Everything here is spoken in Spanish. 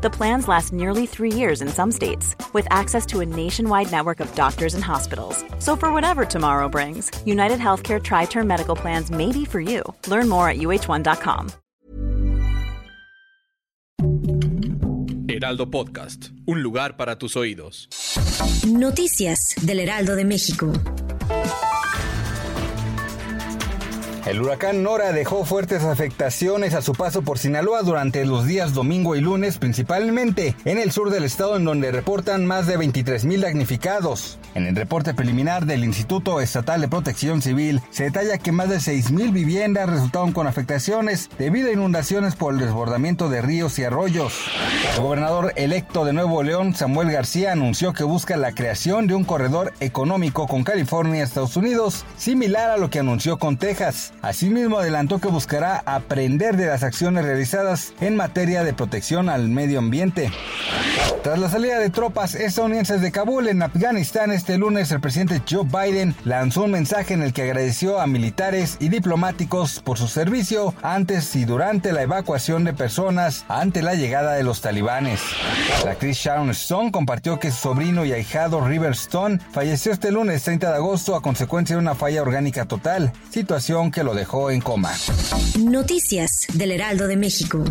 The plans last nearly three years in some states, with access to a nationwide network of doctors and hospitals. So, for whatever tomorrow brings, United Healthcare Tri Term Medical Plans may be for you. Learn more at uh1.com. Heraldo Podcast, un lugar para tus oídos. Noticias del Heraldo de México. El huracán Nora dejó fuertes afectaciones a su paso por Sinaloa durante los días domingo y lunes, principalmente en el sur del estado, en donde reportan más de 23 mil damnificados. En el reporte preliminar del Instituto Estatal de Protección Civil se detalla que más de 6 mil viviendas resultaron con afectaciones debido a inundaciones por el desbordamiento de ríos y arroyos. El gobernador electo de Nuevo León, Samuel García, anunció que busca la creación de un corredor económico con California Estados Unidos, similar a lo que anunció con Texas. Asimismo, adelantó que buscará aprender de las acciones realizadas en materia de protección al medio ambiente. Tras la salida de tropas estadounidenses de Kabul en Afganistán este lunes, el presidente Joe Biden lanzó un mensaje en el que agradeció a militares y diplomáticos por su servicio antes y durante la evacuación de personas ante la llegada de los talibanes. La actriz Sharon Stone compartió que su sobrino y ahijado River Stone falleció este lunes 30 de agosto a consecuencia de una falla orgánica total, situación que lo dejó en coma. Noticias del Heraldo de México.